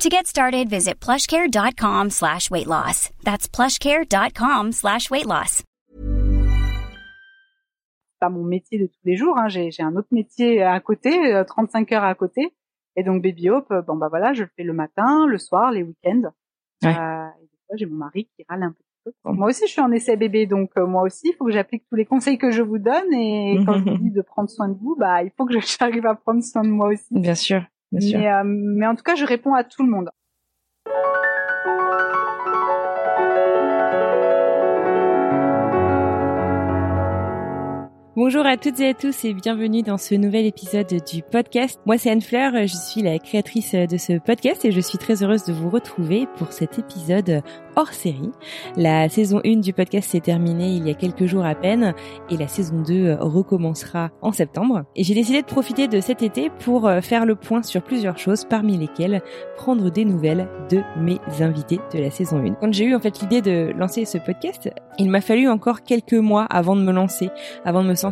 To get started, visit plushcare.com slash weight loss. That's plushcare.com slash weight loss. Pas mon métier de tous les jours, hein. j'ai un autre métier à côté, 35 euh, heures à côté. Et donc Baby Hope, euh, bon bah voilà, je le fais le matin, le soir, les week-ends. Ouais. Euh, et des fois, j'ai mon mari qui râle un petit peu. Moi aussi, je suis en essai bébé, donc euh, moi aussi, il faut que j'applique tous les conseils que je vous donne. Et quand je vous dis de prendre soin de vous, bah il faut que j'arrive à prendre soin de moi aussi. Bien sûr. Euh, mais, en tout cas, je réponds à tout le monde. Bonjour à toutes et à tous et bienvenue dans ce nouvel épisode du podcast. Moi c'est Anne Fleur, je suis la créatrice de ce podcast et je suis très heureuse de vous retrouver pour cet épisode hors série. La saison 1 du podcast s'est terminée il y a quelques jours à peine et la saison 2 recommencera en septembre. Et j'ai décidé de profiter de cet été pour euh, faire le point sur plusieurs choses parmi lesquelles prendre des nouvelles de mes invités de la saison 1. Quand j'ai eu en fait l'idée de lancer ce podcast, il m'a fallu encore quelques mois avant de me lancer, avant de me sentir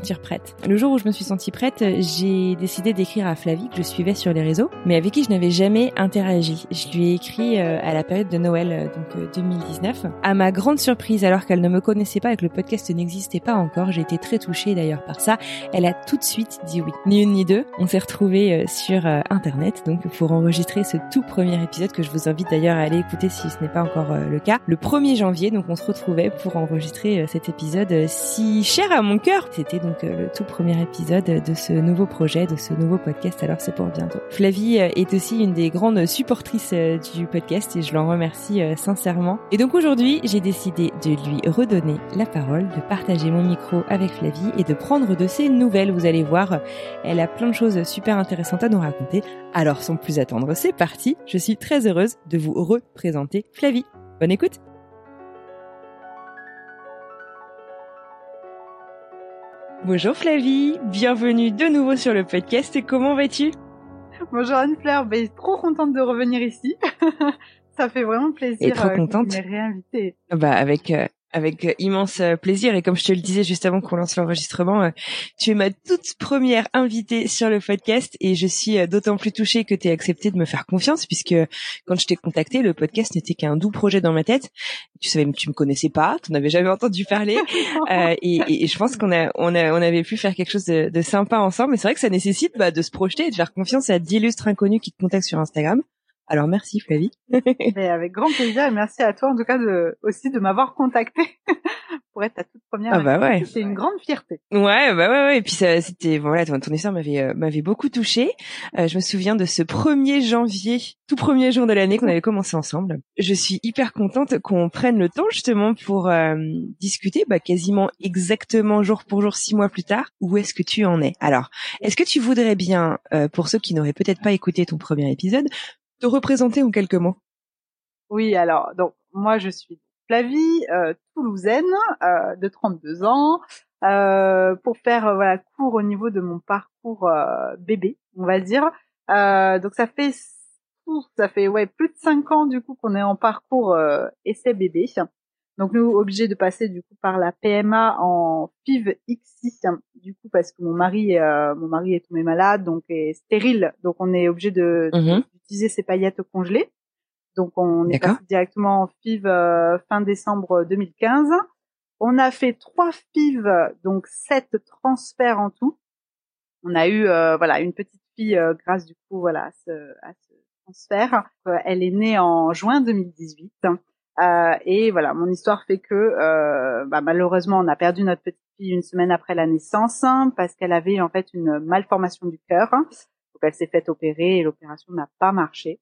Le jour où je me suis sentie prête, j'ai décidé d'écrire à Flavie que je suivais sur les réseaux, mais avec qui je n'avais jamais interagi. Je lui ai écrit euh, à la période de Noël, euh, donc 2000 2019. À ma grande surprise, alors qu'elle ne me connaissait pas et que le podcast n'existait pas encore, j'ai été très touchée d'ailleurs par ça. Elle a tout de suite dit oui. Ni une ni deux. On s'est retrouvés euh, sur euh, internet donc pour enregistrer ce tout premier épisode que je vous invite d'ailleurs à aller écouter si ce n'est pas encore euh, le cas. Le 1er janvier, donc on se retrouvait pour enregistrer cet épisode si cher à mon cœur. C'était le tout premier épisode de ce nouveau projet, de ce nouveau podcast. Alors c'est pour bientôt. Flavie est aussi une des grandes supportrices du podcast et je l'en remercie sincèrement. Et donc aujourd'hui, j'ai décidé de lui redonner la parole, de partager mon micro avec Flavie et de prendre de ses nouvelles. Vous allez voir, elle a plein de choses super intéressantes à nous raconter. Alors sans plus attendre, c'est parti. Je suis très heureuse de vous représenter Flavie. Bonne écoute Bonjour Flavie, bienvenue de nouveau sur le podcast. Et comment vas-tu? Bonjour Anne-Fleur, ben, trop contente de revenir ici. Ça fait vraiment plaisir. Et trop euh, contente. réinvité. Bah avec euh, avec euh, immense plaisir et comme je te le disais juste avant qu'on lance l'enregistrement, tu es ma toute première invitée sur le podcast et je suis d'autant plus touchée que tu aies accepté de me faire confiance puisque quand je t'ai contacté, le podcast n'était qu'un doux projet dans ma tête. Tu savais, tu me connaissais pas, tu n'avais jamais entendu parler et, et, je pense qu'on a on a on avait pu faire quelque chose de, de sympa ensemble. Mais c'est vrai que ça nécessite bah, de se projeter et de faire confiance à d'illustres inconnus qui te contactent sur Instagram. Alors merci Flavie. Mais avec grand plaisir et merci à toi en tout cas de, aussi de m'avoir contacté pour être ta toute première. Ah bah ouais. C'est une grande fierté. Ouais bah ouais ouais et puis ça c'était voilà ton, ton histoire m'avait euh, m'avait beaucoup touchée. Euh, je me souviens de ce 1er janvier, tout premier jour de l'année qu'on avait commencé ensemble. Je suis hyper contente qu'on prenne le temps justement pour euh, discuter bah, quasiment exactement jour pour jour six mois plus tard où est-ce que tu en es? Alors est-ce que tu voudrais bien pour ceux qui n'auraient peut-être pas écouté ton premier épisode te représenter en quelques mots Oui, alors donc moi je suis Flavie, euh, toulousaine, euh, de 32 ans. Euh, pour faire euh, voilà court au niveau de mon parcours euh, bébé, on va dire. donc ça fait ça fait ouais plus de cinq ans du coup qu'on est en parcours essai bébé. Donc nous obligés de passer du coup par la PMA en FIV X6 du coup parce que mon mari euh, mon mari est tombé malade donc est stérile donc on est obligé de mhm. d'utiliser ces paillettes congelées. Donc on est passé directement en FIV euh, fin décembre 2015. On a fait trois FIV donc sept transferts en tout. On a eu euh, voilà une petite fille grâce du coup voilà à ce, à ce transfert. elle est née en juin 2018. Euh, et voilà, mon histoire fait que euh, bah, malheureusement, on a perdu notre petite fille une semaine après la naissance hein, parce qu'elle avait en fait une malformation du cœur. Donc elle s'est faite opérer et l'opération n'a pas marché.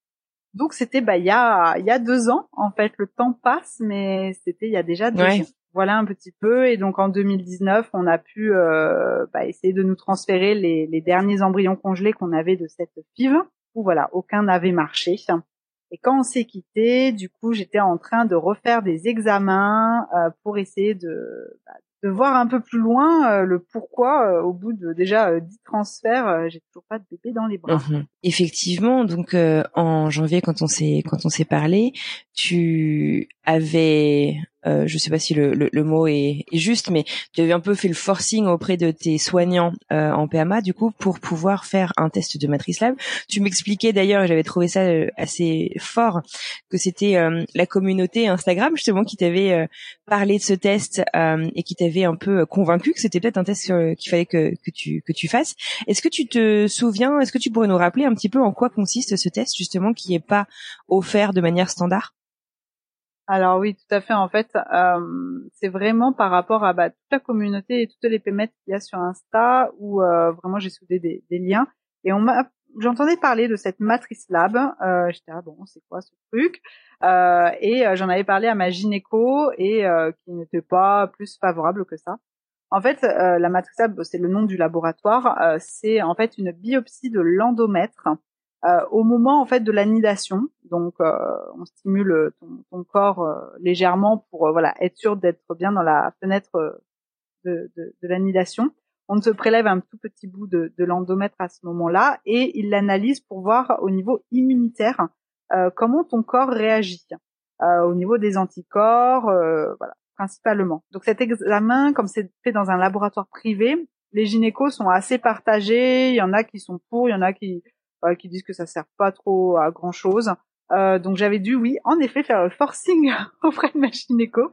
Donc c'était bah il y a il y a deux ans en fait. Le temps passe, mais c'était il y a déjà deux ans. Voilà un petit peu. Et donc en 2019, on a pu euh, bah, essayer de nous transférer les, les derniers embryons congelés qu'on avait de cette FIV. Où voilà, aucun n'avait marché. Et quand on s'est quitté, du coup, j'étais en train de refaire des examens euh, pour essayer de, bah, de voir un peu plus loin euh, le pourquoi euh, au bout de déjà euh, 10 transferts j'ai toujours pas de bébé dans les bras. Mhm. Effectivement, donc en janvier quand on s'est quand on s'est parlé, tu avais euh, je sais pas si le, le, le mot est, est, juste, mais tu avais un peu fait le forcing auprès de tes soignants euh, en PMA, du coup, pour pouvoir faire un test de matrice lab. Tu m'expliquais d'ailleurs, j'avais trouvé ça euh, assez fort, que c'était euh, la communauté Instagram justement qui t'avait euh, parlé de ce test et qui t'avait un peu convaincu que c'était peut-être un test qu'il fallait que, que, tu que tu fasses. Est-ce que tu te souviens Est-ce que tu pourrais nous rappeler un petit peu en quoi consiste ce test justement qui est pas offert de manière standard? Alors oui, tout à fait. En fait, euh, c'est vraiment par rapport à bah, toute la communauté et toutes les pémettes qu'il y a sur Insta où euh, vraiment j'ai soudé des, des, liens. Et on j'entendais parler de cette matrice lab. Euh, J'étais ah bon, c'est quoi ce truc? Euh, Et j'en avais parlé à ma gynéco et qui n'était pas plus favorable que ça. En fait, la matrice lab, c'est le nom du laboratoire. c'est en fait une biopsie de l'endomètre au moment en fait de l'anidation. Donc, euh, on stimule ton, corps euh, légèrement pour voilà être sûr d'être bien dans la fenêtre de, de, de l'anidation. On se prélève un tout petit bout de, de l'endomètre à ce moment-là et il l'analyse pour voir au niveau immunitaire comment ton corps réagit. au niveau des anticorps, voilà, principalement. Donc cet examen, comme c'est fait dans un laboratoire privé, les gynécos sont assez partagés. Il y en a qui sont pour, il y en a qui euh, qui disent que ça sert pas trop à grand chose. Euh, donc j'avais dû, oui, en effet, faire le forcing auprès de ma gynéco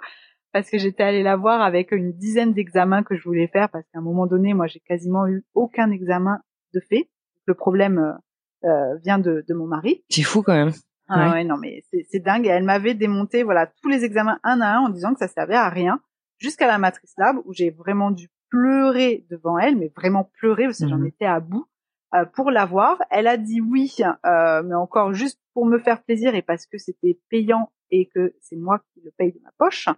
parce que j'étais allée la voir avec une dizaine d'examens que je voulais faire parce qu'à un moment donné, moi, j'ai quasiment eu aucun examen de fait. Le problème euh, euh vient de, de, mon mari. C'est fou quand même. Ah ouais, non mais c'est dingue. Et elle m'avait démonté voilà tous les examens un à un en disant que ça servait à rien jusqu'à la matrice lab où j'ai vraiment dû pleurer devant elle, mais vraiment pleurer parce que j'en mhm. étais à bout. Euh, pour l'avoir. Elle a dit oui, euh, mais encore juste pour me faire plaisir et parce que c'était payant et que c'est moi qui le paye de ma poche.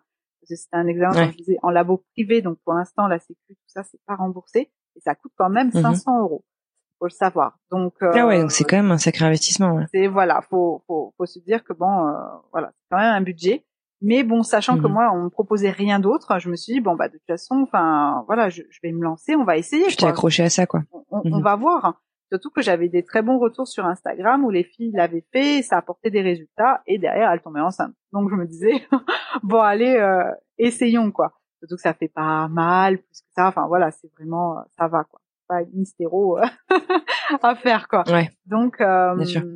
C'était un examen que je faisais en labo privé, donc pour l'instant la sécu tout ça c'est pas remboursé et ça coûte quand même 500 mhm. euros. Faut le savoir. Donc euh, ah ouais, donc c'est quand même un sacré investissement. Ouais. C'est voilà, faut, faut faut se dire que bon, euh, voilà, c'est quand même un budget. Mais bon, sachant que mhm. moi, on me proposait rien d'autre, je me suis dit bon bah de toute façon, enfin voilà, je, je vais me lancer, on va essayer. Je t'ai accroché à ça quoi. On, on, mhm. va voir. Surtout que j'avais des très bons retours sur Instagram où les filles l'avaient fait, ça apportait des résultats et derrière elles tombaient enceintes. Donc je me disais bon allez euh, essayons quoi. Surtout que ça fait pas mal plus que ça. Enfin voilà c'est vraiment ça va quoi. Pas une mystéro euh, à faire quoi. Ouais. Donc euh,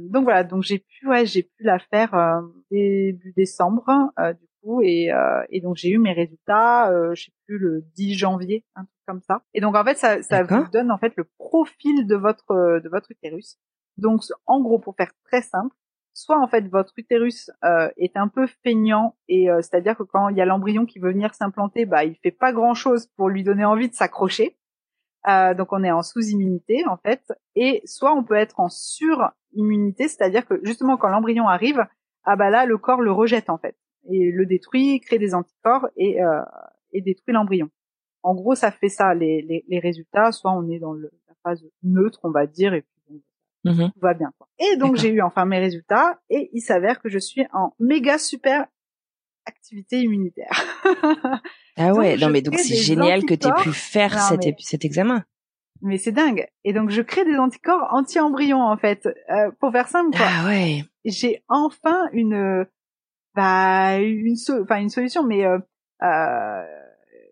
donc voilà donc j'ai pu ouais j'ai pu la faire euh, début décembre du et, euh, et donc j'ai eu mes résultats, euh, je sais plus le 10 janvier, un truc comme ça. Et donc en fait ça, ça vous donne en fait le profil de votre de votre utérus. Donc en gros pour faire très simple, soit en fait votre utérus euh, est un peu feignant et euh, c'est-à-dire que quand il y a l'embryon qui veut venir s'implanter, bah il fait pas grand chose pour lui donner envie de s'accrocher. Euh, donc on est en sous-immunité en fait, et soit on peut être en sur-immunité, c'est-à-dire que justement quand l'embryon arrive, ah bah là le corps le rejette en fait et le détruit, crée des anticorps et, euh, et détruit l'embryon. En gros, ça fait ça les, les, les, résultats. Soit on est dans le, la phase neutre, on va dire, et puis mm-hmm. tout va bien. Quoi. Et donc j'ai eu enfin mes résultats et il s'avère que je suis en méga super activité immunitaire. ah ouais, non mais donc c'est génial que tu aies pu faire cet, cet examen. Mais c'est dingue. Et donc je crée des anticorps anti-embryons en fait. Euh, pour faire simple quoi. Ah ouais. J'ai enfin une bah une enfin une solution mais euh, euh,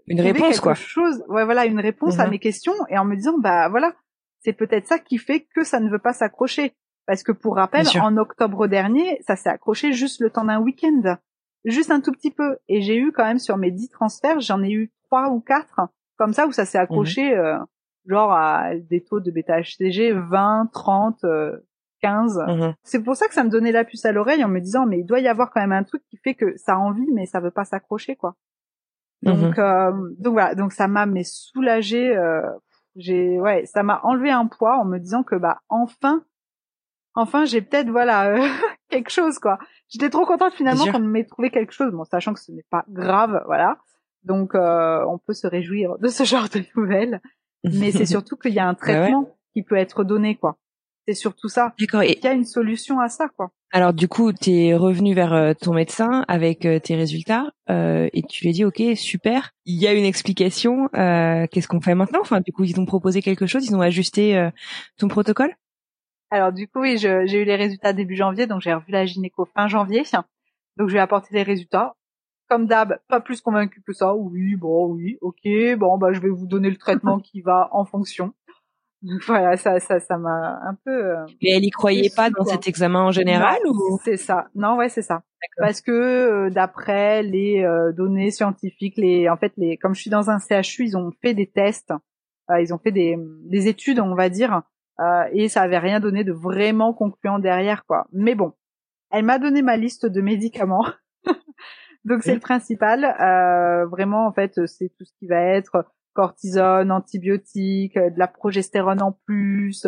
une réponse quoi. chose ouais voilà une réponse à mhm. mes questions et en me disant bah voilà c'est peut-être ça qui fait que ça ne veut pas s'accrocher. Parce que pour rappel en octobre dernier ça s'est accroché juste le temps d'un week-end. Juste un tout petit peu. Et j'ai eu quand même sur mes dix transferts j'en ai eu trois ou quatre comme ça où ça s'est accroché mhm. euh, genre à des taux de bêta HCG 20 30 15. Mhm. C'est pour ça que ça me donnait la puce à l'oreille en me disant mais il doit y avoir quand même un truc qui fait que ça a envie mais ça veut pas s'accrocher quoi. Donc mhm. euh, donc voilà donc ça m'a mais soulagé. Euh, j'ai ouais ça m'a enlevé un poids en me disant que bah enfin enfin j'ai peut-être voilà euh, quelque chose quoi. J'étais trop contente finalement qu'on m'ait trouvé quelque chose bon sachant que ce n'est pas grave voilà. Donc on peut se réjouir de ce genre de nouvelles mais c'est surtout qu'il y a un bah traitement qui peut être donné quoi. C'est surtout ça. D'accord. Et il y a une solution à ça, quoi. Alors du coup, tu es revenu vers euh, ton médecin avec euh, tes résultats euh, et tu lui as dit OK, super, il y a une explication, qu'est-ce qu'on fait maintenant? Enfin, du coup, ils t'ont proposé quelque chose, ils ont ajusté ton protocole? Alors du coup, oui, j'ai eu les résultats début janvier, donc j'ai revu la gynéco fin janvier. Donc je lui ai apporté les résultats. Comme d'hab, pas plus convaincu que ça. Oui, bon, oui, ok, bon, bah je vais vous donner le traitement qui va en fonction. voilà, ça, ça, ça m'a un peu. Euh, Mais elle y croyait pas dans cet examen en général ou? C'est ça. Non, ouais, c'est ça. Parce que euh, d'après les euh, données scientifiques, les, en fait, les, comme je suis dans un CHU, ils ont fait des tests, ils ont fait des, des études, on va dire, et ça avait rien donné de vraiment concluant derrière, quoi. Mais bon, elle m'a donné ma liste de médicaments. Donc c'est le principal. vraiment, en fait, c'est tout ce qui va être cortisone, antibiotiques, euh, de la progestérone en plus,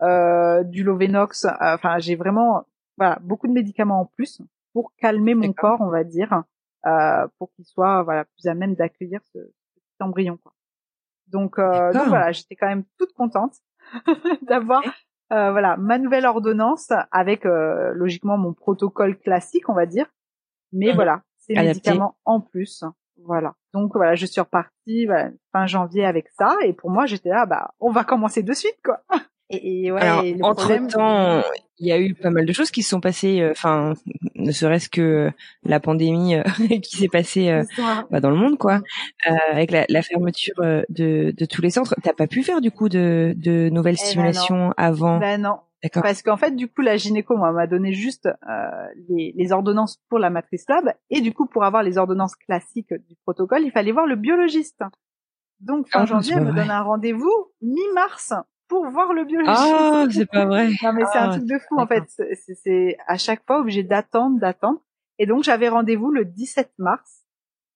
euh, du Lovenox. Euh, enfin, j'ai vraiment voilà beaucoup de médicaments en plus pour calmer mon corps, on va dire, euh, pour qu'il soit voilà plus à même d'accueillir ce, petit embryon. Quoi. Donc, euh, donc voilà, j'étais quand même toute contente d'avoir euh, voilà ma nouvelle ordonnance avec logiquement mon protocole classique, on va dire. Mais mmh. voilà, ces médicaments en plus. Voilà. Donc voilà, je suis repartie fin janvier avec ça et pour moi j'étais là bah on va commencer de suite quoi. Et, et ouais, Alors, entre temps, il y a eu pas mal de choses qui se sont passées. Euh, enfin, ne serait-ce que la pandémie euh, qui s'est passée euh, bah, dans le monde, quoi, avec la, la fermeture de, de, tous les centres. T'as pas pu faire du coup de, de nouvelles eh ben stimulations avant Ben non, parce qu'en fait, du coup, la gynéco m'a donné juste euh, les, les, ordonnances pour la matrice lab, et du coup, pour avoir les ordonnances classiques du protocole, il fallait voir le biologiste. Donc, fin ah, janvier, elle me donne un rendez-vous mi-mars pour voir le biologiste. Ah, c'est pas vrai. non, mais c'est un ah, truc de fou, en fait. C'est à chaque fois obligé d'attendre, d'attendre. Et donc, j'avais rendez-vous le 17 mars,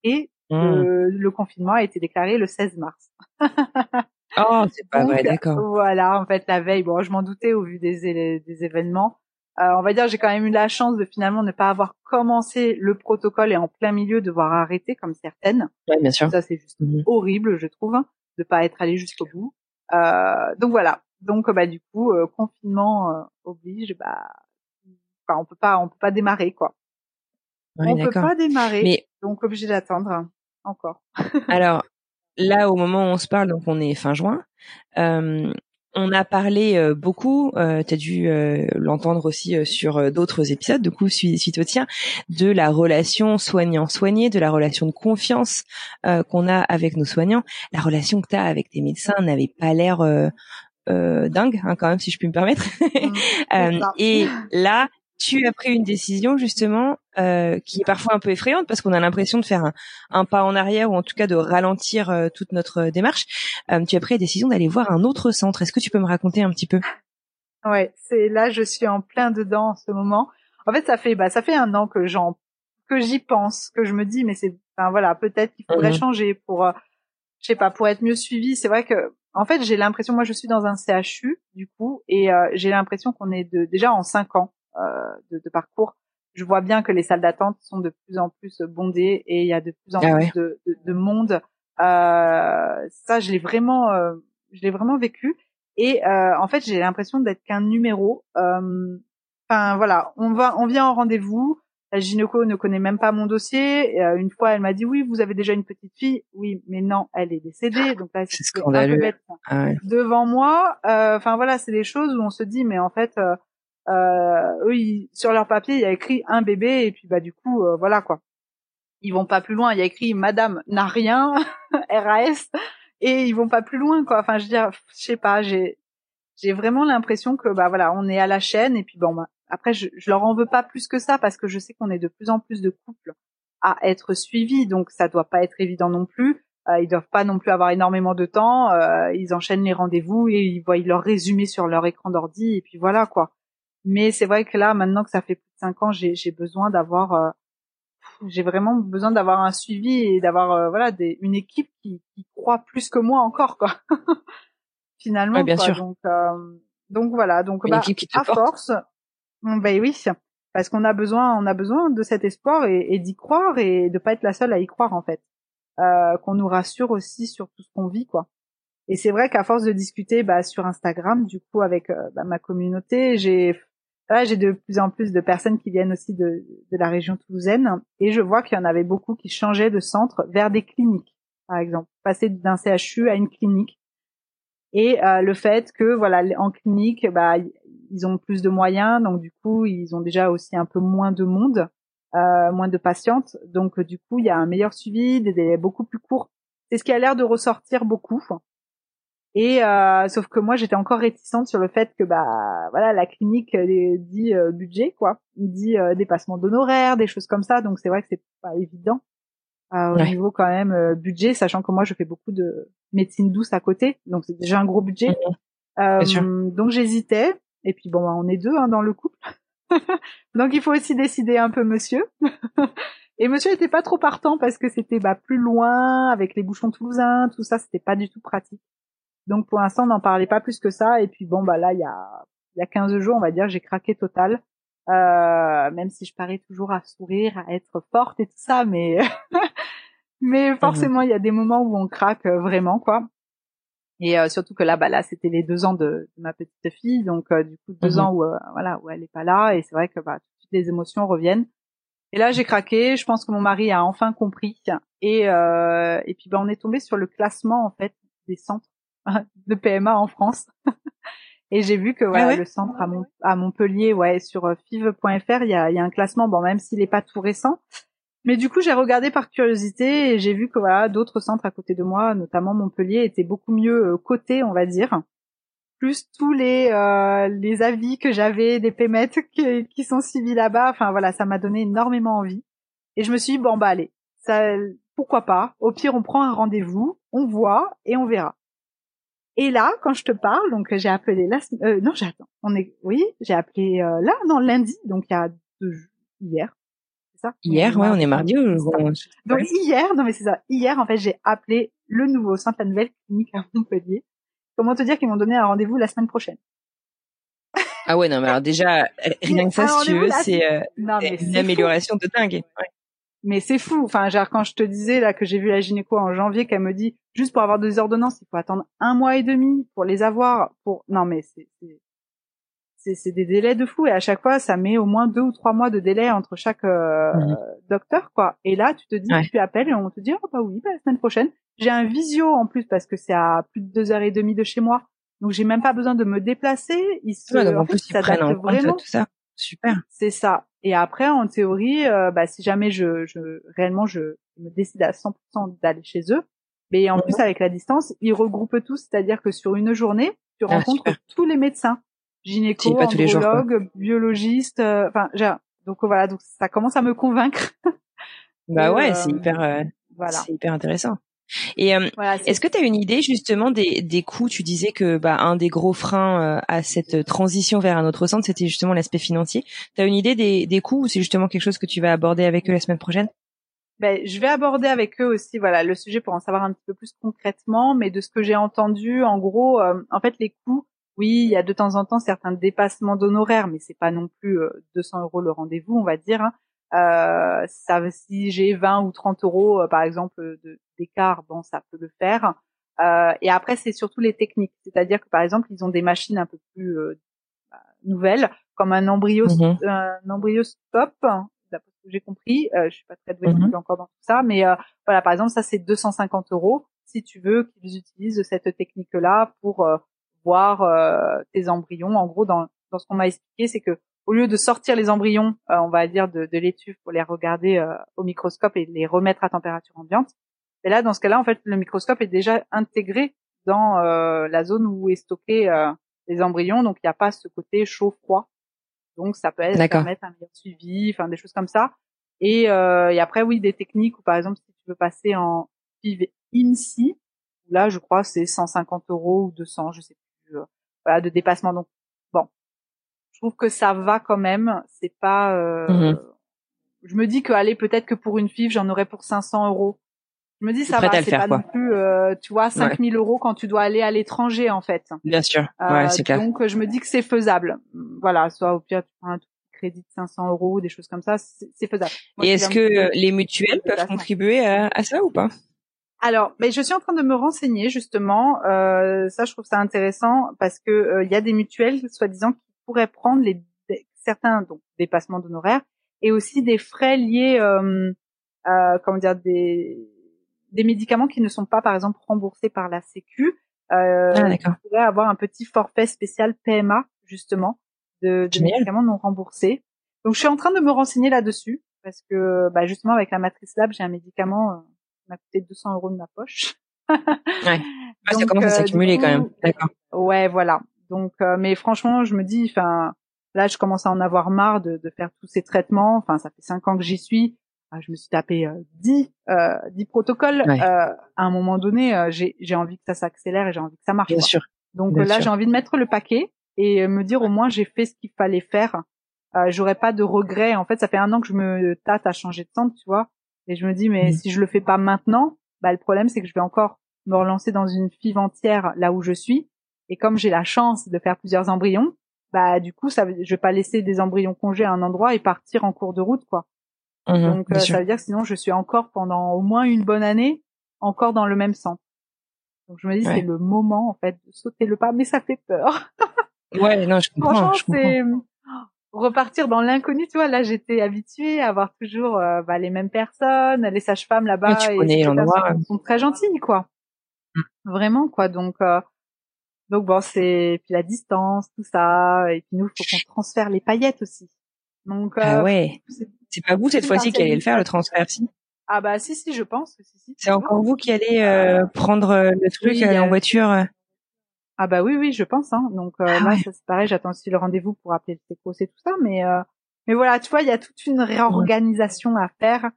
et le, le confinement a été déclaré le 16 mars. Oh, c'est pas vrai, d'accord. Voilà, en fait, la veille, bon, je m'en doutais au vu des, des événements. Euh, on va dire, j'ai quand même eu la chance de finalement ne pas avoir commencé le protocole et en plein milieu devoir arrêter comme certaines. Ouais, bien sûr. Ça, c'est juste mhm. horrible, je trouve, de pas être allé jusqu'au bout. Euh, donc voilà. Donc, bah, du coup, euh, confinement euh, oblige, bah, enfin, on peut pas, on peut pas démarrer, quoi. Ouais, on peut pas démarrer. Mais... Donc, obligé d'attendre encore. Alors, là, au moment où on se parle, donc on est fin juin, euh, on a parlé euh, beaucoup, euh, tu as dû euh, l'entendre aussi sur d'autres épisodes, du coup, suite au tien, de la relation soignant-soigné, de la relation de confiance qu'on a avec nos soignants. La relation que tu as avec tes médecins n'avait pas l'air dingue, hein, quand même, si je puis me permettre. Mmh, et là, tu as pris une décision justement euh, qui est parfois un peu effrayante parce qu'on a l'impression de faire un, un, pas en arrière ou en tout cas de ralentir euh, toute notre démarche. Euh, tu as pris la décision d'aller voir un autre centre. Est-ce que tu peux me raconter un petit peu? Ouais, c'est là je suis en plein dedans en ce moment. En fait, ça fait bah ça fait un an que j'en que j'y pense, que je me dis mais c'est enfin voilà peut-être qu'il faudrait mhm. changer pour euh, je sais pas pour être mieux suivi. C'est vrai que en fait j'ai l'impression moi je suis dans un CHU du coup et euh, j'ai l'impression qu'on est de, déjà en cinq ans euh, de, de, parcours, je vois bien que les salles d'attente sont de plus en plus bondées et il y a de plus en ah plus de, de, de, monde. Euh, ça, je l'ai vraiment, euh, je l'ai vraiment vécu. Et euh, en fait, j'ai l'impression d'être qu'un numéro. Euh, enfin voilà, on va, on vient en rendez-vous. La gynéco ne connaît même pas mon dossier. Et, une fois, elle m'a dit oui, vous avez déjà une petite fille. Oui, mais non, elle est décédée. Donc là, c'est scandaleux. Ah devant moi. Enfin voilà, c'est des choses où on se dit mais en fait euh, eux, sur leur papier, il y a écrit un bébé et puis bah du coup, euh, voilà quoi. Ils vont pas plus loin. Il y a écrit Madame n'a rien, RAS, et ils vont pas plus loin quoi. Enfin, je veux dire, je sais pas, j'ai j'ai vraiment l'impression que bah voilà, on est à la chaîne et puis bon bah, après je, je leur en veux pas plus que ça parce que je sais qu'on est de plus en plus de couples à être suivis, donc ça doit pas être évident non plus. Euh, ils doivent pas non plus avoir énormément de temps. Euh, ils enchaînent les rendez-vous et ils voient leur résumé sur leur écran d'ordi et puis voilà quoi. Mais c'est vrai que là, maintenant que ça fait plus de cinq ans, j'ai, besoin d'avoir, euh, j'ai vraiment besoin d'avoir un suivi et d'avoir euh, voilà des, une équipe qui, qui croit plus que moi encore quoi. Finalement, bien sûr. Donc, euh, donc voilà, donc bah, à force, ben oui, parce qu'on a besoin, on a besoin de cet espoir et, et d'y croire et de pas être la seule à y croire en fait. Euh, qu'on nous rassure aussi sur tout ce qu'on vit quoi. Et c'est vrai qu'à force de discuter bah, sur Instagram, du coup avec bah, ma communauté, j'ai là, j'ai de plus en plus de personnes qui viennent aussi de, de la région toulousaine et je vois qu'il y en avait beaucoup qui changeaient de centre vers des cliniques, par exemple, passer d'un CHU à une clinique. Et euh, le fait que voilà, en clinique, bah, ils ont plus de moyens, donc du coup, ils ont déjà aussi un peu moins de monde, euh, moins de patientes, donc du coup, il y a un meilleur suivi, des délais beaucoup plus courts. C'est ce qui a l'air de ressortir beaucoup. Et euh, sauf que moi j'étais encore réticente sur le fait que bah voilà la clinique euh, dit euh, budget quoi, il dit euh, dépassement d'honoraires, des choses comme ça, donc c'est vrai que c'est pas évident au niveau quand même budget, sachant que moi je fais beaucoup de médecine douce à côté, donc c'est déjà un gros budget. Mm-hmm. donc j'hésitais, et puis bon bah, on est deux hein, dans le couple, donc il faut aussi décider un peu monsieur. Et monsieur était pas trop partant parce que c'était bah, plus loin avec les bouchons toulousains, tout ça, c'était pas du tout pratique. Donc pour l'instant, on n'en parlait pas plus que ça. Et puis bon, bah là, il y a, il y a 15 jours, on va dire, j'ai craqué total. Euh, même si je parais toujours à sourire, à être forte et tout ça, mais mais mhm. forcément, il y a des moments où on craque euh, vraiment, quoi. Et euh, surtout que là, bah là, c'était les deux ans de, ma petite fille, donc euh, du coup deux mhm. ans où voilà où elle est pas là, et c'est vrai que bah toutes les émotions reviennent. Et là, j'ai craqué. Je pense que mon mari a enfin compris. Et et puis bah on est tombé sur le classement en fait des centres de PMA en France. et j'ai vu que ah voilà, le centre à, Montpellier, ouais, sur euh, fiv.fr, il y a, y a un classement, bon, même s'il n'est pas tout récent. Mais du coup, j'ai regardé par curiosité et j'ai vu que voilà, d'autres centres à côté de moi, notamment Montpellier, étaient beaucoup mieux euh, cotés, on va dire. Plus tous les euh, les avis que j'avais des pémettes qui, qui sont suivis là-bas. Enfin voilà, ça m'a donné énormément envie. Et je me suis dit bon bah allez, ça, pourquoi pas? Au pire, on prend un rendez-vous, on voit et on verra. Et là, quand je te parle, donc j'ai appelé là, euh, non, j'attends. On est, oui, j'ai appelé euh, là, non, lundi, donc il y a deux hier. C'est ça? Hier, ouais, on est mardi. Donc hier, non mais c'est ça. Hier, en fait, j'ai appelé le nouveau centre, la nouvelle clinique à Montpellier. Comment te dire qu'ils m'ont donné un rendez-vous la semaine prochaine? Ah ouais, non, mais alors déjà, rien que ça, si tu veux, c'est euh, une amélioration de dingue. Ouais mais c'est fou. Enfin, genre quand je te disais là que j'ai vu la gynéco en janvier, qu'elle me dit juste pour avoir des ordonnances, il faut attendre un mois et demi pour les avoir. Pour non, mais c'est c'est des délais de fou et à chaque fois ça met au moins deux ou trois mois de délai entre chaque euh, mhm. docteur quoi. Et là tu te dis tu appelles et on te dit oh bah oui bah, la semaine prochaine. J'ai un visio en plus parce que c'est à plus de deux heures et demie de chez moi. Donc j'ai même pas besoin de me déplacer. Ils se, ouais, en, plus, ils prennent en compte tout ça. Super. C'est ça. Et après, en théorie, euh, bah, si jamais je, je réellement je me décide à 100% d'aller chez eux, mais en plus mhm. avec la distance, ils regroupent tout, c'est-à-dire que sur une journée, tu ah, rencontres tous les médecins, gynéco, andrologue, biologistes, euh, enfin, donc voilà, donc ça commence à me convaincre. bah ouais, c'est euh, hyper, voilà. c'est hyper intéressant. Et euh, est-ce que tu as une idée justement des, des coûts? Tu disais que bah, un des gros freins euh, à cette transition vers un autre centre, c'était justement l'aspect financier. Tu as une idée des, des coûts ou c'est justement quelque chose que tu vas aborder avec eux la semaine prochaine? Ben, je vais aborder avec eux aussi voilà le sujet pour en savoir un petit peu plus concrètement, mais de ce que j'ai entendu, en gros, euh, en fait les coûts, oui, il y a de temps en temps certains dépassements d'honoraires, mais c'est pas non plus 200 euros le rendez-vous, on va dire. Hein. Euh, ça, si j'ai 20 ou 30 euros, euh, par exemple, d'écart, bon, ça peut le faire. Euh, et après, c'est surtout les techniques. C'est-à-dire que, par exemple, ils ont des machines un peu plus euh, bah, nouvelles, comme un embryo, mhm. un embryoscope, d'après ce que j'ai compris. Euh, je suis pas très douée mhm. encore dans tout ça, mais voilà, par exemple, ça c'est 250 euros si tu veux qu'ils utilisent cette technique-là pour voir tes embryons. En gros, dans, dans ce qu'on m'a expliqué, c'est que au lieu de sortir les embryons, euh, on va dire de, de l'étuve pour les regarder euh, au microscope et les remettre à température ambiante. Et là, dans ce cas-là, en fait, le microscope est déjà intégré dans euh, la zone où est stocké les embryons, donc il n'y a pas ce côté chaud-froid. Donc ça peut être permettre un meilleur suivi, enfin des choses comme ça. Et, et après, oui, des techniques où par exemple, si tu veux passer en FIV INSI, là, je crois, c'est 150 euros ou 200, je sais plus, voilà, de dépassement. Donc je trouve que ça va quand même. C'est pas. Euh, mmh Je me dis que allez peut-être que pour une FIV j'en aurais pour 500 euros. Je me dis ça va, c'est pas non plus, euh, tu vois, 5000 euros quand tu dois aller à l'étranger en fait. Bien sûr, ouais, c'est clair. Donc je me dis que c'est faisable. Voilà, soit au pire tu prends un crédit de 500 euros, des choses comme ça, c'est faisable. Et est-ce que les mutuelles peuvent contribuer à, à, ça ou pas? Alors, mais je suis en train de me renseigner justement. Euh, ça, je trouve ça intéressant parce que euh, il y a des mutuelles, soi-disant, pourrait prendre les certains donc dépassements d'honoraires et aussi des frais liés, euh, euh, comment dire, des des médicaments qui ne sont pas par exemple remboursés par la Sécu. Euh, ah, pourrait avoir un petit forfait spécial PMA justement de, de médicaments non remboursés. Donc je suis en train de me renseigner là-dessus parce que bah, justement avec la matrice lab j'ai un médicament euh, qui m'a coûté 200 euros de ma poche. ouais. ça commence à euh, s'accumuler quand même. D'accord. Ouais, voilà. Donc, euh, mais franchement, je me dis, enfin, là, je commence à en avoir marre de, de faire tous ces traitements. Enfin, ça fait cinq ans que j'y suis. Ah, je me suis tapé euh, dix, euh, dix protocoles. Euh, à un moment donné, j'ai, j'ai envie que ça s'accélère et j'ai envie que ça marche. Bien sûr. Donc là, j'ai envie de mettre le paquet et me dire au moins j'ai fait ce qu'il fallait faire. Euh, j'aurais pas de regrets. En fait, ça fait un an que je me tâte à changer de centre, tu vois. Et je me dis, mais mm. si je le fais pas maintenant, bah le problème c'est que je vais encore me relancer dans une FIV entière là où je suis. Et comme j'ai la chance de faire plusieurs embryons, bah du coup, ça, je vais pas laisser des embryons congés à un endroit et partir en cours de route, quoi. Mmh Donc euh, ça veut dire que sinon je suis encore pendant au moins une bonne année encore dans le même centre. Donc je me dis c'est le moment en fait de sauter le pas, mais ça fait peur. ouais, non, je comprends. Franchement, c'est repartir dans l'inconnu, tu vois. Là, j'étais habituée à avoir toujours euh, bah, les mêmes personnes, les sages-femmes là-bas. tu connais l'endroit. sont très gentilles, quoi. Mmh. Vraiment, quoi. Donc, euh, donc bon, c'est puis la distance, tout ça, et puis nous, il faut qu'on transfère les paillettes aussi. Donc ah euh, ouais, c'est pas vous cette fois-ci qui allez le faire le transfert, si? Ah bah si si, je pense. Si, si, c'est encore vous qui allez euh, prendre euh, le truc en voiture. Ah bah oui oui, je pense. Hein. Donc ah là, c'est pareil, j'attends aussi le rendez-vous pour appeler le sécos et tout ça, mais mais voilà, tu vois, il y a toute une réorganisation à faire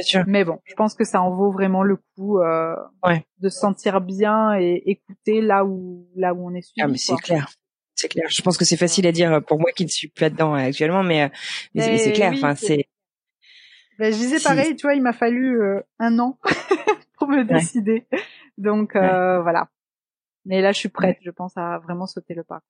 Bien sûr. Mais bon, je pense que ça en vaut vraiment le coup euh, de se sentir bien et écouter là où là où on est suivi. Ah mais c'est clair. C'est clair. Je pense que c'est facile à dire pour moi qui ne suis plus là-dedans actuellement, mais, euh, mais, c'est clair. enfin, c'est. Ben, je disais pareil, tu vois, il m'a fallu euh, un an pour me décider. Donc euh, voilà. Mais là, je suis prête. Je pense à vraiment sauter le pas.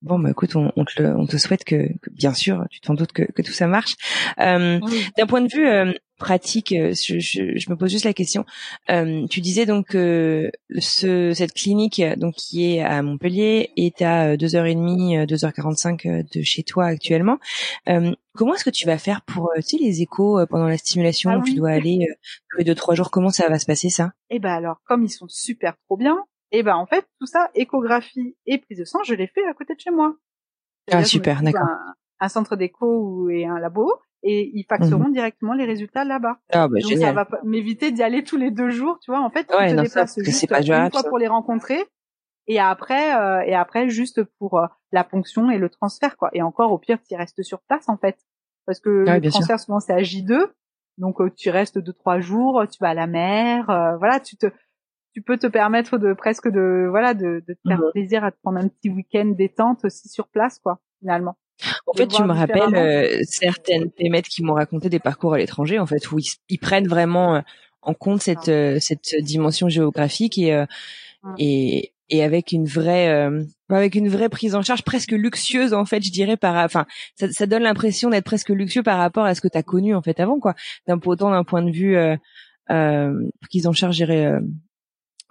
Bon, bah écoute, on, on, te, on te souhaite que, que, bien sûr, tu t'en doutes que, que tout ça marche. Euh, D'un point de vue euh, pratique, euh, je, je, je, me pose juste la question. Euh, tu disais donc que ce, cette clinique, donc qui est à Montpellier, est à 2h30, 2h45 de chez toi actuellement. comment est-ce que tu vas faire pour, tu sais, les échos pendant la stimulation ah Tu dois aller tous les deux trois jours? Comment ça va se passer ça? Eh ben alors, comme ils sont super trop bien, et ben en fait tout ça, échographie et prise de sang, je l'ai fait à côté de chez moi. Ah super, d'accord. Un, centre d'écho et un labo et ils faxeront mhm. directement les résultats là-bas. Ah bah, Donc ça va m'éviter d'y aller tous les deux jours, tu vois. En fait, tu te déplaces juste pas une fois pour les rencontrer et après euh, et après juste pour euh, la ponction et le transfert quoi. Et encore au pire, tu restes sur place en fait parce que le transfert souvent c'est à J2. Donc euh, tu restes deux trois jours, tu vas à la mer, voilà, tu te tu peux te permettre de presque de voilà de, de te faire plaisir à te prendre un petit week-end détente aussi sur place quoi finalement. En fait, tu me rappelles euh, certaines pémettes qui m'ont raconté des parcours à l'étranger, en fait, où ils, prennent vraiment euh, en compte cette euh, cette dimension géographique et et et avec une vraie avec une vraie prise en charge presque luxueuse en fait je dirais par enfin ça, ça donne l'impression d'être presque luxueux par rapport à ce que tu as connu en fait avant quoi. D'un autant d'un point de vue euh, prise en charge dirais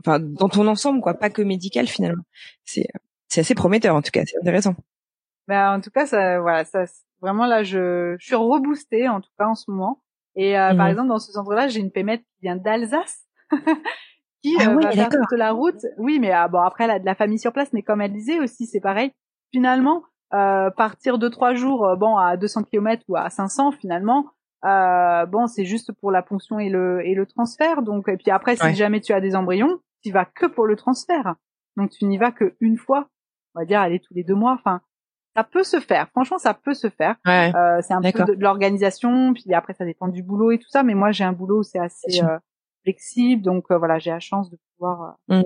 enfin dans ton ensemble quoi, pas que médical finalement. C'est c'est assez prometteur en tout cas, c'est intéressant. Ben en tout cas ça voilà, ça vraiment là je, je suis reboostée en tout cas en ce moment. Et euh, par mhm. exemple dans ce centre-là, j'ai une pémette qui vient d'Alsace. qui ah euh, va faire toute la route. Oui, mais ah, bon après elle a de la famille sur place, mais comme elle disait aussi, c'est pareil. Finalement, euh, partir de trois jours, euh, bon à 200 km ou à 500 finalement, euh, bon c'est juste pour la ponction et le et le transfert. Donc et puis après si jamais tu as des embryons, tu vas que pour le transfert. Donc tu n'y vas que une fois, on va dire aller tous les deux mois. Enfin, ça peut se faire. Franchement, ça peut se faire. Euh, c'est un peu de, l'organisation, puis après ça dépend du boulot et tout ça. Mais moi, j'ai un boulot où c'est assez euh, flexible, donc euh, voilà, j'ai la chance de pouvoir mm.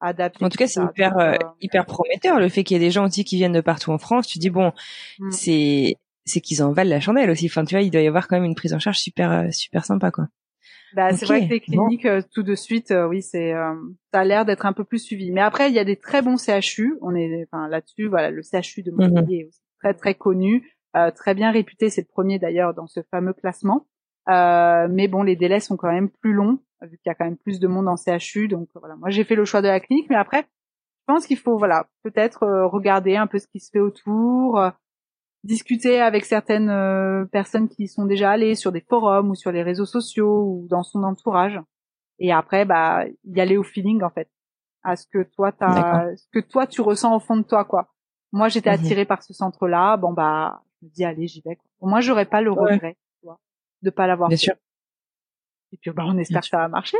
adapter. En tout cas, c'est hyper hyper prometteur le fait qu'il y ait des gens aussi qui viennent de partout en France. Tu dis bon, mm. c'est c'est qu'ils en valent la chandelle aussi. Enfin, tu vois, il doit y avoir quand même une prise en charge super super sympa quoi. Bah, c'est vrai que les cliniques, euh, tout de suite, euh, oui, c'est, euh, ça a l'air d'être un peu plus suivi. Mais après, il y a des très bons CHU. On est, enfin, là-dessus, voilà, le CHU de Montpellier est aussi très très connu, très bien réputé. C'est le premier d'ailleurs dans ce fameux classement. mais bon, les délais sont quand même plus longs vu qu'il y a quand même plus de monde en CHU. Donc voilà, moi j'ai fait le choix de la clinique, mais après, je pense qu'il faut, voilà, peut-être regarder un peu ce qui se fait autour discuter avec certaines euh, personnes qui sont déjà allées sur des forums ou sur les réseaux sociaux ou dans son entourage. Et après, bah, y aller au feeling en fait, à ce que toi t'as, ce que toi tu ressens au fond de toi quoi. Moi, j'étais mhm. attirée par ce centre-là. Bon bah, je me dis allez, j'y vais. Quoi. Au moins, j'aurais pas le regret, tu vois, de pas l'avoir. Bien sûr. Et puis, bah, on espère que ça va marcher.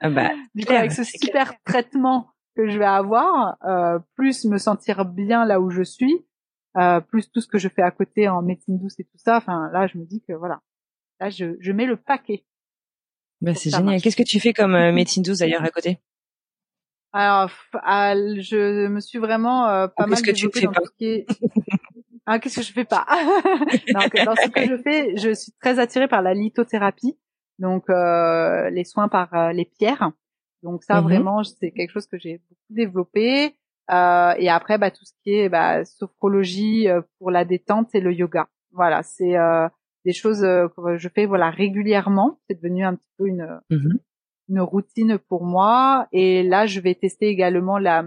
Ah bah, du coup, avec ce super traitement que je vais avoir, euh, plus me sentir bien là où je suis, euh, plus tout ce que je fais à côté en médecine douce et tout ça. Enfin, là, je me dis que voilà, là, je, je mets le paquet. Bah, c'est génial. Qu'est-ce que tu fais comme euh, médecine douce d'ailleurs à côté? Alors, je me suis vraiment euh, pas mal que tu fais dans ah, qu'est-ce que je fais pas? Donc, Dans ce que je fais, je suis très attirée par la lithothérapie, donc euh, les soins par les pierres. Donc ça, mmh vraiment, c'est quelque chose que j'ai beaucoup développé. Euh, et après, bah, tout ce qui est bah, sophrologie euh, pour la détente et le yoga. Voilà, c'est euh, des choses euh, que je fais voilà régulièrement. C'est devenu un petit peu une mmh une routine pour moi. Et là, je vais tester également la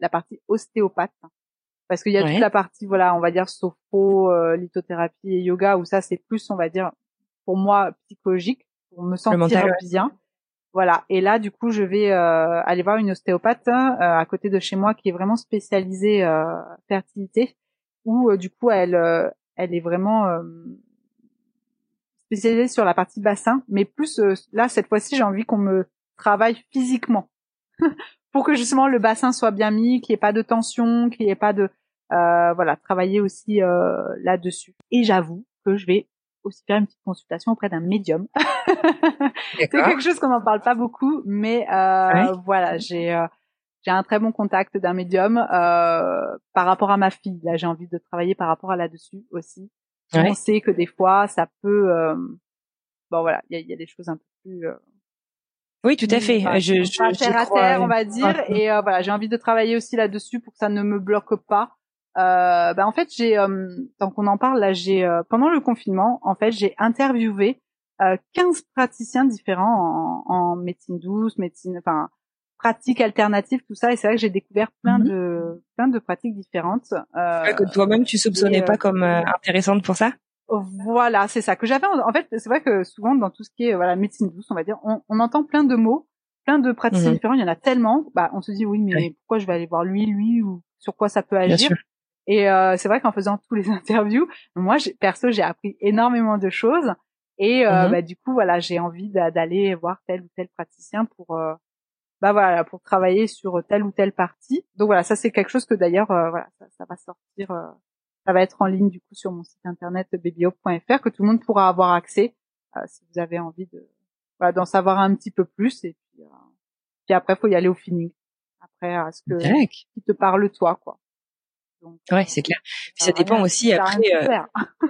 la partie ostéopathe parce qu'il y a toute la partie voilà, on va dire sophro, lithothérapie et yoga où ça c'est plus on va dire pour moi psychologique pour me sentir bien. Voilà. Et là, du coup, je vais euh, aller voir une ostéopathe euh, à côté de chez moi qui est vraiment spécialisée euh, fertilité, où euh, du coup, elle, elle est vraiment spécialisée sur la partie bassin, mais plus là cette fois-ci, j'ai envie qu'on me travaille physiquement pour que justement le bassin soit bien mis, qu'il n'y ait pas de tension, qu'il n'y ait pas de voilà, travailler aussi là-dessus. Et j'avoue que je vais aussi faire une petite consultation auprès d'un médium. c'est quelque chose qu'on n'en parle pas beaucoup, mais euh, voilà, j'ai euh, j'ai un très bon contact d'un médium euh, par rapport à ma fille. Là, j'ai envie de travailler par rapport à là-dessus aussi. On sait que des fois, ça peut. Euh, bon, voilà, il y a, y a, des choses un peu plus. Euh, oui, tout à fait. je, je, je, terre à terre, on va dire. Et voilà, j'ai envie de travailler aussi là-dessus pour que ça ne me bloque pas. Euh, bah en fait j'ai euh, tant qu'on en parle là j'ai euh, pendant le confinement en fait j'ai interviewé euh, 15 praticiens différents en, en, médecine douce médecine enfin pratiques alternatives tout ça. Et c'est vrai que j'ai découvert plein mhm. de plein de pratiques différentes euh, que toi-même tu soupçonnais pas comme intéressante pour ça? Voilà c'est ça que j'avais en, fait c'est vrai que souvent dans tout ce qui est voilà médecine douce on va dire on, on entend plein de mots plein de praticiens mhm. différents il y en a tellement. Bah on se dit oui mais pourquoi je vais aller voir lui lui ou sur quoi ça peut agir? Et euh, c'est vrai qu'en faisant tous les interviews, moi, perso, j'ai appris énormément de choses. Et euh, mmh bah, du coup, voilà, j'ai envie d'aller voir tel ou tel praticien pour, euh, bah voilà, pour travailler sur telle ou telle partie. Donc voilà, ça c'est quelque chose que d'ailleurs, euh, voilà, ça, ça, va sortir, euh, ça va être en ligne du coup sur mon site internet babyhope.fr que tout le monde pourra avoir accès si vous avez envie de, voilà, d'en savoir un petit peu plus. Et puis, puis après, faut y aller au feeling. Après, à ce que qui te parle toi, quoi. Ouais, c'est clair. Puis ça dépend aussi après. Euh,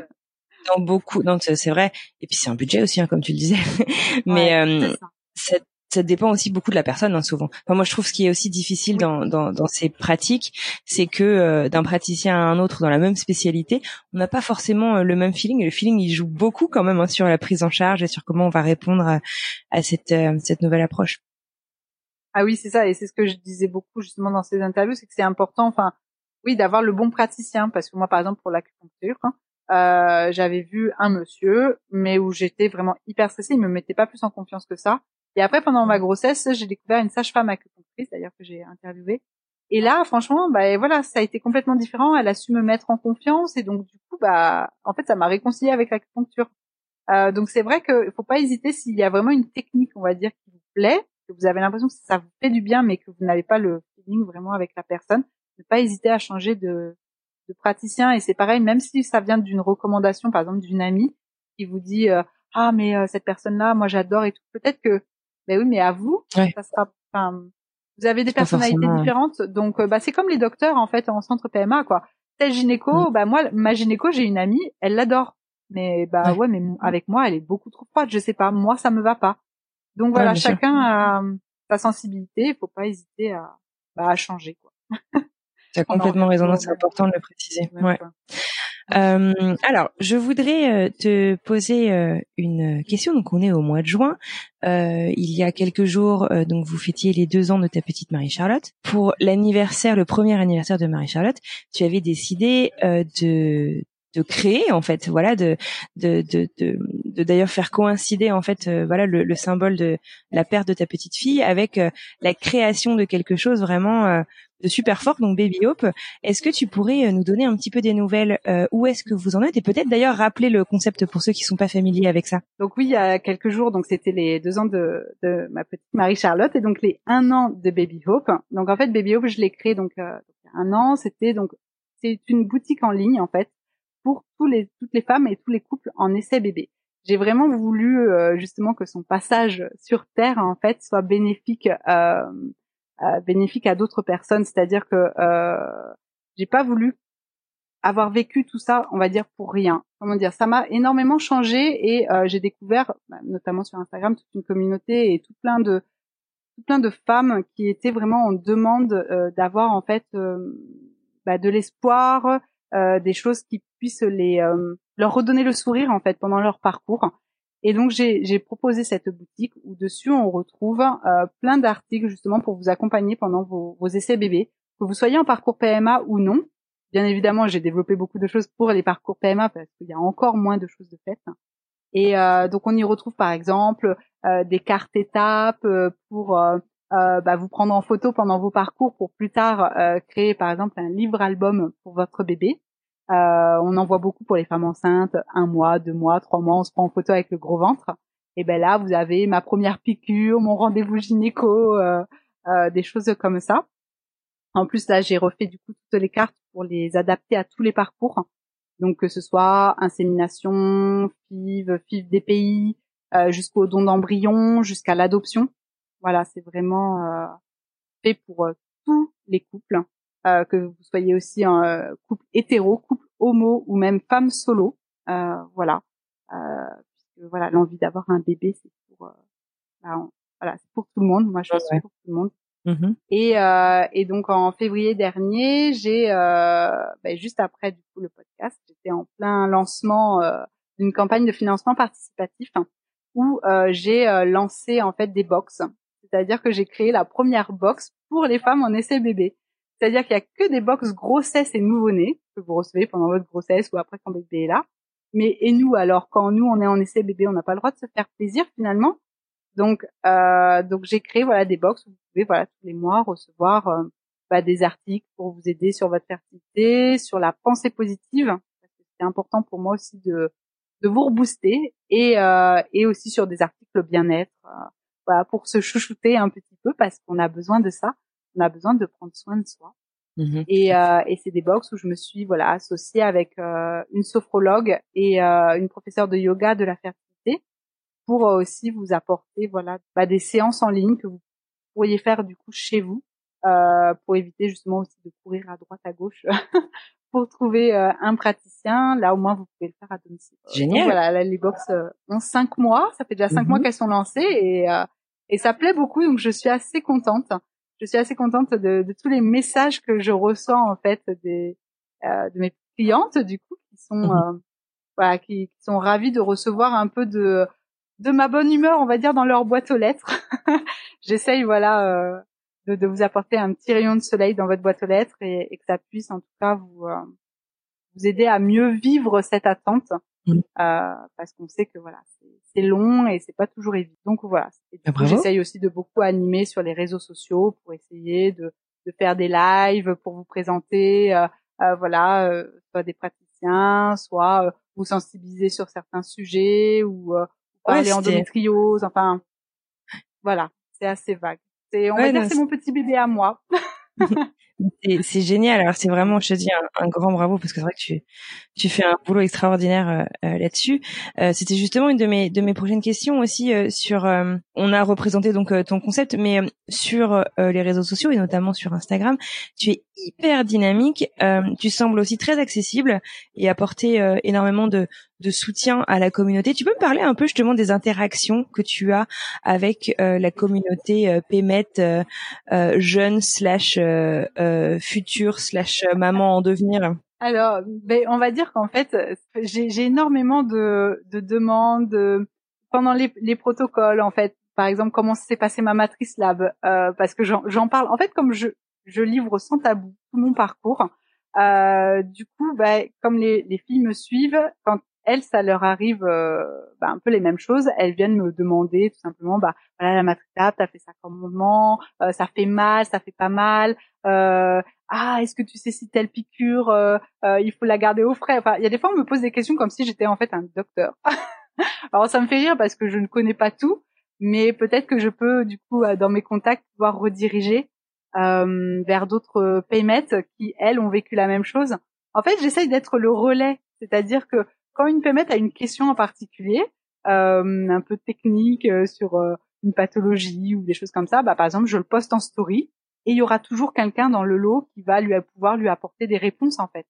dans beaucoup, donc c'est vrai. Et puis c'est un budget aussi, hein, comme tu le disais. Mais euh, ça. ça, dépend aussi beaucoup de la personne, hein, souvent. Enfin, moi, je trouve ce qui est aussi difficile dans, dans, dans ces pratiques, c'est que euh, d'un praticien à un autre dans la même spécialité, on n'a pas forcément le même feeling. Et le feeling, il joue beaucoup quand même hein, sur la prise en charge et sur comment on va répondre à, à cette, cette nouvelle approche. Ah oui, c'est ça, et c'est ce que je disais beaucoup justement dans ces interviews, c'est que c'est important. Enfin, oui, d'avoir le bon praticien, parce que moi, par exemple, pour l'acupuncture, euh, j'avais vu un monsieur, mais où j'étais vraiment hyper stressée, il me mettait pas plus en confiance que ça. Et après, pendant ma grossesse, j'ai découvert une sage-femme acupunctrice, d'ailleurs que j'ai interviewée. Et là, franchement, bah voilà, ça a été complètement différent. Elle a su me mettre en confiance, et donc du coup, bah, en fait, ça m'a réconcilié avec l'acupuncture. Euh, donc c'est vrai qu'il faut pas hésiter s'il y a vraiment une technique, on va dire, qui vous plaît, que vous avez l'impression que ça vous fait du bien, mais que vous n'avez pas le feeling vraiment avec la personne ne pas hésiter à changer de, de praticien. Et c'est pareil, même si ça vient d'une recommandation, par exemple d'une amie qui vous dit euh, ah mais euh, cette personne-là, moi j'adore et tout. Peut-être que, ben oui, mais à vous, ça sera. Vous avez des personnalités différentes, donc euh, bah c'est comme les docteurs en fait en centre PMA quoi. Tel gynéco, mm. bah moi ma gynéco j'ai une amie, elle l'adore. Mais bah ouais. mais avec moi elle est beaucoup trop froide. Je sais pas, moi ça me va pas. Donc voilà, chacun a sa sensibilité. Il faut pas hésiter à, bah, à changer quoi. Tu as complètement raison, c'est important de le préciser. Ouais. Euh, alors, je voudrais te poser une question. Donc, on est au mois de juin. il y a quelques jours, donc vous fêtiez les deux ans de ta petite Marie-Charlotte. Pour l'anniversaire, le premier anniversaire de Marie-Charlotte, tu avais décidé de de créer en fait voilà de de de de, d'ailleurs faire coïncider en fait euh, voilà le, le, symbole de la perte de ta petite fille avec euh, la création de quelque chose vraiment euh, de super fort donc Baby Hope. Est-ce que tu pourrais nous donner un petit peu des nouvelles où est-ce que vous en êtes? Et peut-être d'ailleurs rappeler le concept pour ceux qui sont pas familiers avec ça. Donc oui il y a quelques jours donc c'était les deux ans de, de ma petite Marie Charlotte et donc les un an de Baby Hope. Donc en fait Baby Hope je l'ai créé donc un an. C'était donc c'est une boutique en ligne en fait pour tous les, toutes les femmes et tous les couples en essai bébé. J'ai vraiment voulu euh, justement que son passage sur Terre en fait soit bénéfique, euh, euh, bénéfique à d'autres personnes. C'est-à-dire que euh, j'ai pas voulu avoir vécu tout ça, on va dire pour rien. Comment dire Ça m'a énormément changé et euh, j'ai découvert, bah, notamment sur Instagram, toute une communauté et tout plein de tout plein de femmes qui étaient vraiment en demande d'avoir en fait bah, de l'espoir, euh, des choses qui puissent les euh, leur redonner le sourire en fait pendant leur parcours. Et donc j'ai proposé cette boutique où dessus on retrouve euh, plein d'articles justement pour vous accompagner pendant vos, vos essais bébés, que vous soyez en parcours PMA ou non. Bien évidemment, j'ai développé beaucoup de choses pour les parcours PMA parce qu'il y a encore moins de choses de faites. Et euh, donc on y retrouve par exemple euh, des cartes étapes pour euh, bah, vous prendre en photo pendant vos parcours pour plus tard créer par exemple un livre album pour votre bébé. Euh, on en voit beaucoup pour les femmes enceintes, un mois, deux mois, trois mois, on se prend en photo avec le gros ventre. Et ben là, vous avez ma première piqûre, mon rendez-vous gynéco, euh, euh, des choses comme ça. En plus, là, j'ai refait du coup toutes les cartes pour les adapter à tous les parcours. Donc que ce soit insémination, FIV, FIV des pays, jusqu'au don d'embryon, jusqu'à l'adoption. Voilà, c'est vraiment fait pour tous les couples. Euh, que vous soyez aussi un euh, couple hétéro, couple homo ou même femme solo. Euh, voilà. puisque voilà, l'envie d'avoir un bébé, c'est pour bah, voilà, c'est pour tout le monde. Moi, je suis pour tout le monde. Mm-hmm. Et, euh, et donc en février dernier, j'ai euh, ben, juste après du coup le podcast, j'étais en plein lancement euh, d'une campagne de financement participatif hein, où j'ai lancé en fait des box, c'est-à-dire que j'ai créé la première box pour les femmes en essai bébé. C'est-à-dire qu'il y a que des box grossesse et nouveau-né que vous recevez pendant votre grossesse ou après quand bébé est là. Mais et nous alors quand nous on est en essai bébé, on n'a pas le droit de se faire plaisir finalement. Donc euh, donc j'ai créé voilà des box où vous pouvez voilà tous les mois recevoir euh, bah, des articles pour vous aider sur votre fertilité, sur la pensée positive. C'est important pour moi aussi de de vous rebooster et euh, et aussi sur des articles bien-être. Euh, voilà pour se chouchouter un petit peu parce qu'on a besoin de ça on a besoin de prendre soin de soi. Mmh et, euh, et c'est des box où je me suis voilà associée avec euh, une sophrologue et euh, une professeure de yoga de la fertilité pour aussi vous apporter voilà bah, des séances en ligne que vous pourriez faire du coup chez vous pour éviter justement aussi de courir à droite à gauche pour trouver un praticien. Là au moins vous pouvez le faire à domicile. Génial. voilà les box ont cinq mois, ça fait déjà cinq mmh mois qu'elles sont lancées et et ça plaît beaucoup donc je suis assez contente je suis assez contente de, de, tous les messages que je reçois en fait des euh, de mes clientes du coup qui sont mhm. euh, voilà qui, qui, sont ravies de recevoir un peu de de ma bonne humeur on va dire dans leur boîte aux lettres j'essaye voilà euh, de, de, vous apporter un petit rayon de soleil dans votre boîte aux lettres et, et que ça puisse en tout cas vous euh, vous aider à mieux vivre cette attente mmh. euh, parce qu'on sait que voilà c'est long et c'est pas toujours évident. Donc voilà. Ah, j'essaye aussi de beaucoup animer sur les réseaux sociaux pour essayer de, de faire des lives pour vous présenter, euh, euh, voilà, euh, soit des praticiens, soit euh, vous sensibiliser sur certains sujets ou parler ouais, endométriose. Enfin, voilà, c'est assez vague. C'est, on va dire, c'est mon petit bébé à moi. c'est génial. Alors c'est vraiment, je te dis un, grand bravo parce que c'est vrai que tu tu fais un boulot extraordinaire euh, euh, là-dessus. Euh, C'était justement une de mes de mes prochaines questions aussi euh, sur. on a représenté donc ton concept, mais sur les réseaux sociaux et notamment sur Instagram, tu es hyper dynamique. tu sembles aussi très accessible et apporter énormément de de soutien à la communauté. Tu peux me parler un peu justement des interactions que tu as avec la communauté PMET jeune slash future slash maman en devenir Alors, ben, on va dire qu'en fait, j'ai énormément de, de demandes pendant les, les, protocoles, en fait. Par exemple, comment s'est passé ma matrice lab, euh, parce que j'en parle. En fait, comme je, je livre sans tabou tout mon parcours, euh, du coup, ben, comme les, les filles me suivent, quand elles, ça leur arrive euh, bah, un peu les mêmes choses. Elles viennent me demander tout simplement, bah voilà la matrice t'as fait ça comme moment, euh, ça fait mal, ça fait pas mal. Euh, ah, est-ce que tu sais si telle piqûre, euh, il faut la garder au frais? Enfin, il y a des fois on me pose des questions comme si j'étais en fait un docteur. Alors ça me fait rire parce que je ne connais pas tout, mais peut-être que je peux du coup dans mes contacts pouvoir rediriger vers d'autres paymettes qui elles ont vécu la même chose. En fait, j'essaye d'être le relais, c'est-à-dire que quand une PMET a une question en particulier, euh, un peu technique euh, sur euh, une pathologie ou des choses comme ça, bah, par exemple, je le poste en story et il y aura toujours quelqu'un dans le lot qui va lui pouvoir lui apporter des réponses en fait.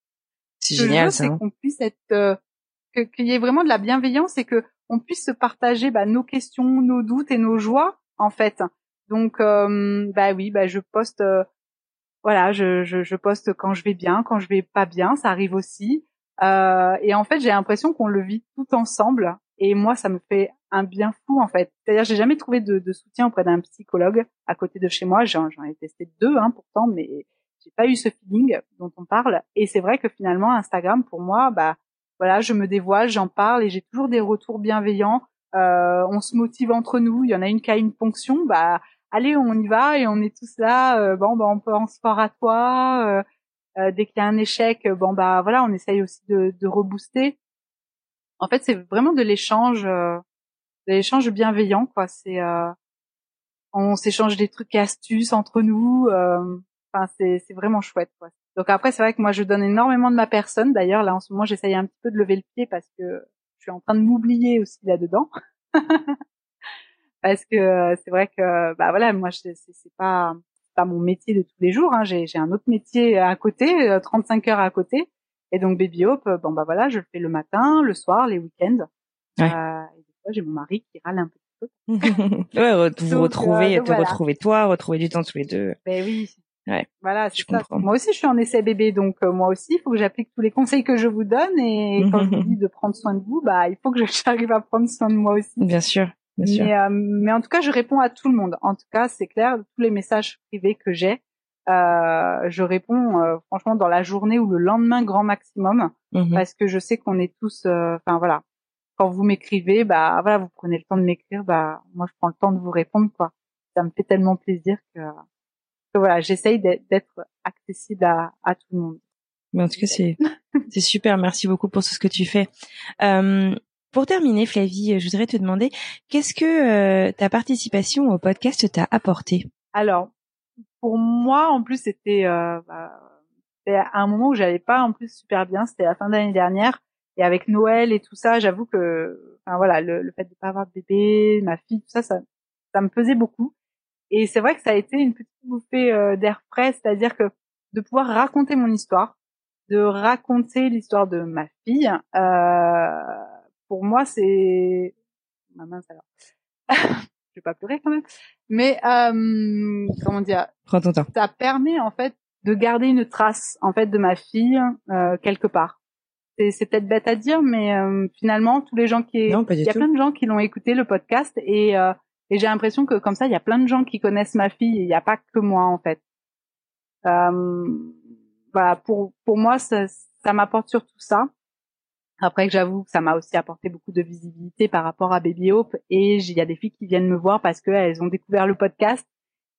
C'est génial ça. C'est qu'on puisse être qu'il y ait vraiment de la bienveillance et que on puisse se partager bah, nos questions, nos doutes et nos joies en fait. Donc bah oui, bah je poste voilà, je, je, je poste quand je vais bien, quand je vais pas bien, ça arrive aussi. Euh, et en fait, j'ai l'impression qu'on le vit tout ensemble. Et moi, ça me fait un bien fou en fait. C'est-à-dire, j'ai jamais trouvé de, de soutien auprès d'un psychologue à côté de chez moi. J'en ai testé deux, hein, pourtant, mais j'ai pas eu ce feeling dont on parle. Et c'est vrai que finalement, Instagram, pour moi, bah voilà, je me dévoile, j'en parle et j'ai toujours des retours bienveillants. Euh, on se motive entre nous. Il y en a une qui a une ponction, bah allez, on y va et on est tous là. Euh, bon, bah on peut en sport à toi. Euh, euh, dès qu'il y a un échec, bon bah voilà, on essaye aussi de, de rebooster. En fait, c'est vraiment de l'échange, euh, de l'échange bienveillant, quoi. C'est, euh, on s'échange des trucs et astuces entre nous. Euh, enfin, c'est, vraiment chouette, quoi. Donc après, c'est vrai que moi, je donne énormément de ma personne. D'ailleurs, là, en ce moment, j'essaye un petit peu de lever le pied parce que je suis en train de m'oublier aussi là-dedans. parce que c'est vrai que, bah voilà, moi, c'est pas pas mon métier de tous les jours. Hein. J'ai, un autre métier à côté, 35 euh, heures à côté. Et donc Baby Hope, euh, bon bah voilà, je le fais le matin, le soir, les week-ends. Ouais. Euh, et des fois, j'ai mon mari qui râle un petit peu. ouais, vous retrouvez, te retrouver toi, retrouver du temps tous les deux. Ben oui. Ouais. Voilà, je comprends. Moi aussi, je suis en essai bébé, donc moi aussi, il faut que j'applique tous les conseils que je vous donne. Et quand je vous dis de prendre soin de vous, bah, il faut que j'arrive à prendre soin de moi aussi. Bien sûr. Mais, euh, mais, en tout cas, je réponds à tout le monde. En tout cas, c'est clair, tous les messages privés que j'ai, euh, je réponds euh, franchement dans la journée ou le lendemain grand maximum, mhm. parce que je sais qu'on est tous, euh, enfin voilà, quand vous m'écrivez, bah voilà, vous prenez le temps de m'écrire, bah moi je prends le temps de vous répondre quoi. Ça me fait tellement plaisir que, que voilà, j'essaye d'être accessible à, à tout le monde. Mais en tout cas, c'est c'est super. Merci beaucoup pour tout ce que tu fais. Euh, pour terminer, Flavie, je voudrais te demander qu'est-ce que euh, ta participation au podcast t'a apporté? Alors, pour moi, en plus, c'était euh, bah, un moment où j'allais pas en plus super bien. C'était la fin d'année dernière et avec Noël et tout ça, j'avoue que, enfin voilà, le, fait de pas avoir de bébé, ma fille, tout ça, ça, ça me pesait beaucoup. Et c'est vrai que ça a été une petite bouffée euh, d'air frais, c'est-à-dire que de pouvoir raconter mon histoire, de raconter l'histoire de ma fille. Euh, pour moi, c'est ma mince alors. je vais pas pleurer quand même. Mais euh, comment dire? Prends ton temps. Ça permet en fait de garder une trace en fait de ma fille euh, quelque part. C'est peut-être bête à dire, mais euh, finalement tous les gens qui non, il y a plein de gens qui l'ont écouté le podcast et, euh, et j'ai l'impression que comme ça il y a plein de gens qui connaissent ma fille. Il n'y a pas que moi en fait. Euh, voilà pour pour moi ça, ça m'apporte surtout ça. Après, j'avoue que ça m'a aussi apporté beaucoup de visibilité par rapport à Baby Hope et il y a des filles qui viennent me voir parce qu'elles ont découvert le podcast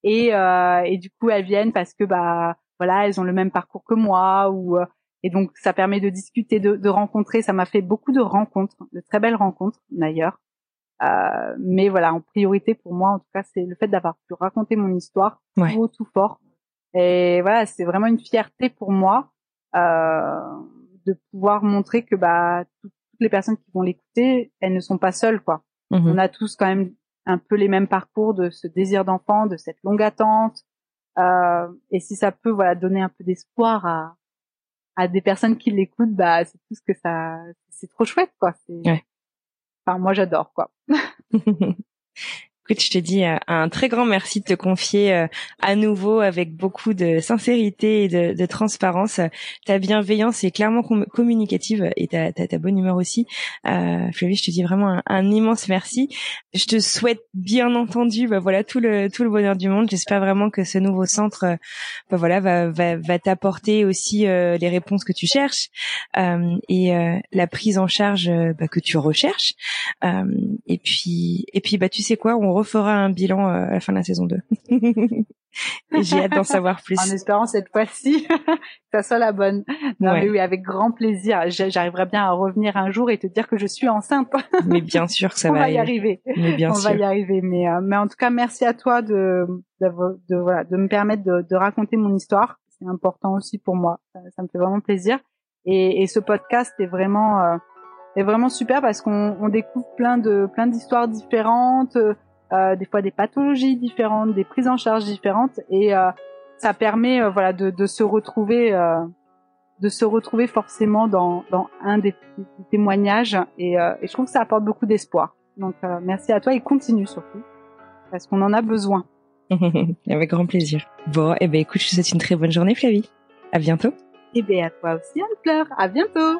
et, euh, et du coup elles viennent parce que bah voilà elles ont le même parcours que moi ou euh, et donc ça permet de discuter, de, de rencontrer. Ça m'a fait beaucoup de rencontres, de très belles rencontres d'ailleurs. Euh, mais voilà, en priorité pour moi, en tout cas, c'est le fait d'avoir pu raconter mon histoire tout haut, tout fort. Et voilà, c'est vraiment une fierté pour moi. Euh, de pouvoir montrer que bah toutes les personnes qui vont l'écouter, elles ne sont pas seules quoi. Mhm. On a tous quand même un peu les mêmes parcours de ce désir d'enfant, de cette longue attente. Euh, et si ça peut voilà donner un peu d'espoir à à des personnes qui l'écoutent, bah c'est tout ce que ça c'est trop chouette quoi. Ouais. Enfin moi j'adore quoi. Écoute, je te dis euh, un très grand merci de te confier euh, à nouveau avec beaucoup de sincérité et de, de transparence. Ta bienveillance est clairement communicative et ta, ta, ta, bonne humeur aussi. Euh, Flavie, je te dis vraiment un, immense merci. Je te souhaite bien entendu, bah voilà tout le tout le bonheur du monde. J'espère vraiment que ce nouveau centre, euh, bah voilà, va va, va t'apporter aussi les réponses que tu cherches et la prise en charge bah, que tu recherches. et puis et puis bah tu sais quoi, refera un bilan euh, à la fin de la saison 2. j'ai hâte d'en savoir plus. En espérant cette fois-ci que ça soit la bonne. Non mais oui, avec grand plaisir. J'arriverai bien à revenir un jour et te dire que je suis enceinte. mais bien sûr que ça va, y arriver. Mais bien On va y arriver. Mais euh, mais en tout cas, merci à toi de de, de voilà de me permettre de, de raconter mon histoire. C'est important aussi pour moi. Ça, me fait vraiment plaisir. Et, et ce podcast est vraiment euh, est vraiment super parce qu'on on découvre plein de plein d'histoires différentes des fois des pathologies différentes, des prises en charge différentes, et euh, ça permet euh, voilà de, de, se retrouver de se retrouver forcément dans, dans un des, témoignages et, et, je trouve que ça apporte beaucoup d'espoir. Donc merci à toi et continue surtout parce qu'on en a besoin. Avec grand plaisir. Bon, et eh ben écoute, je te souhaite une très bonne journée Flavie. À bientôt. Et eh ben à toi aussi Anne-Fleur. À bientôt.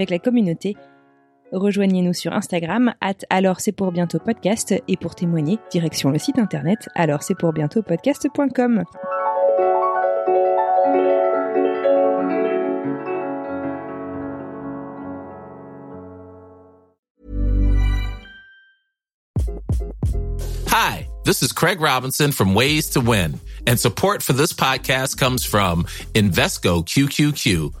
la communauté, rejoignez-nous sur Instagram, at alors c'est pour bientôt podcast, et pour témoigner, direction le site internet alors c'est pour bientôt podcast.com. Hi, this is Craig Robinson from Ways to Win, and support for this podcast comes from Invesco QQQ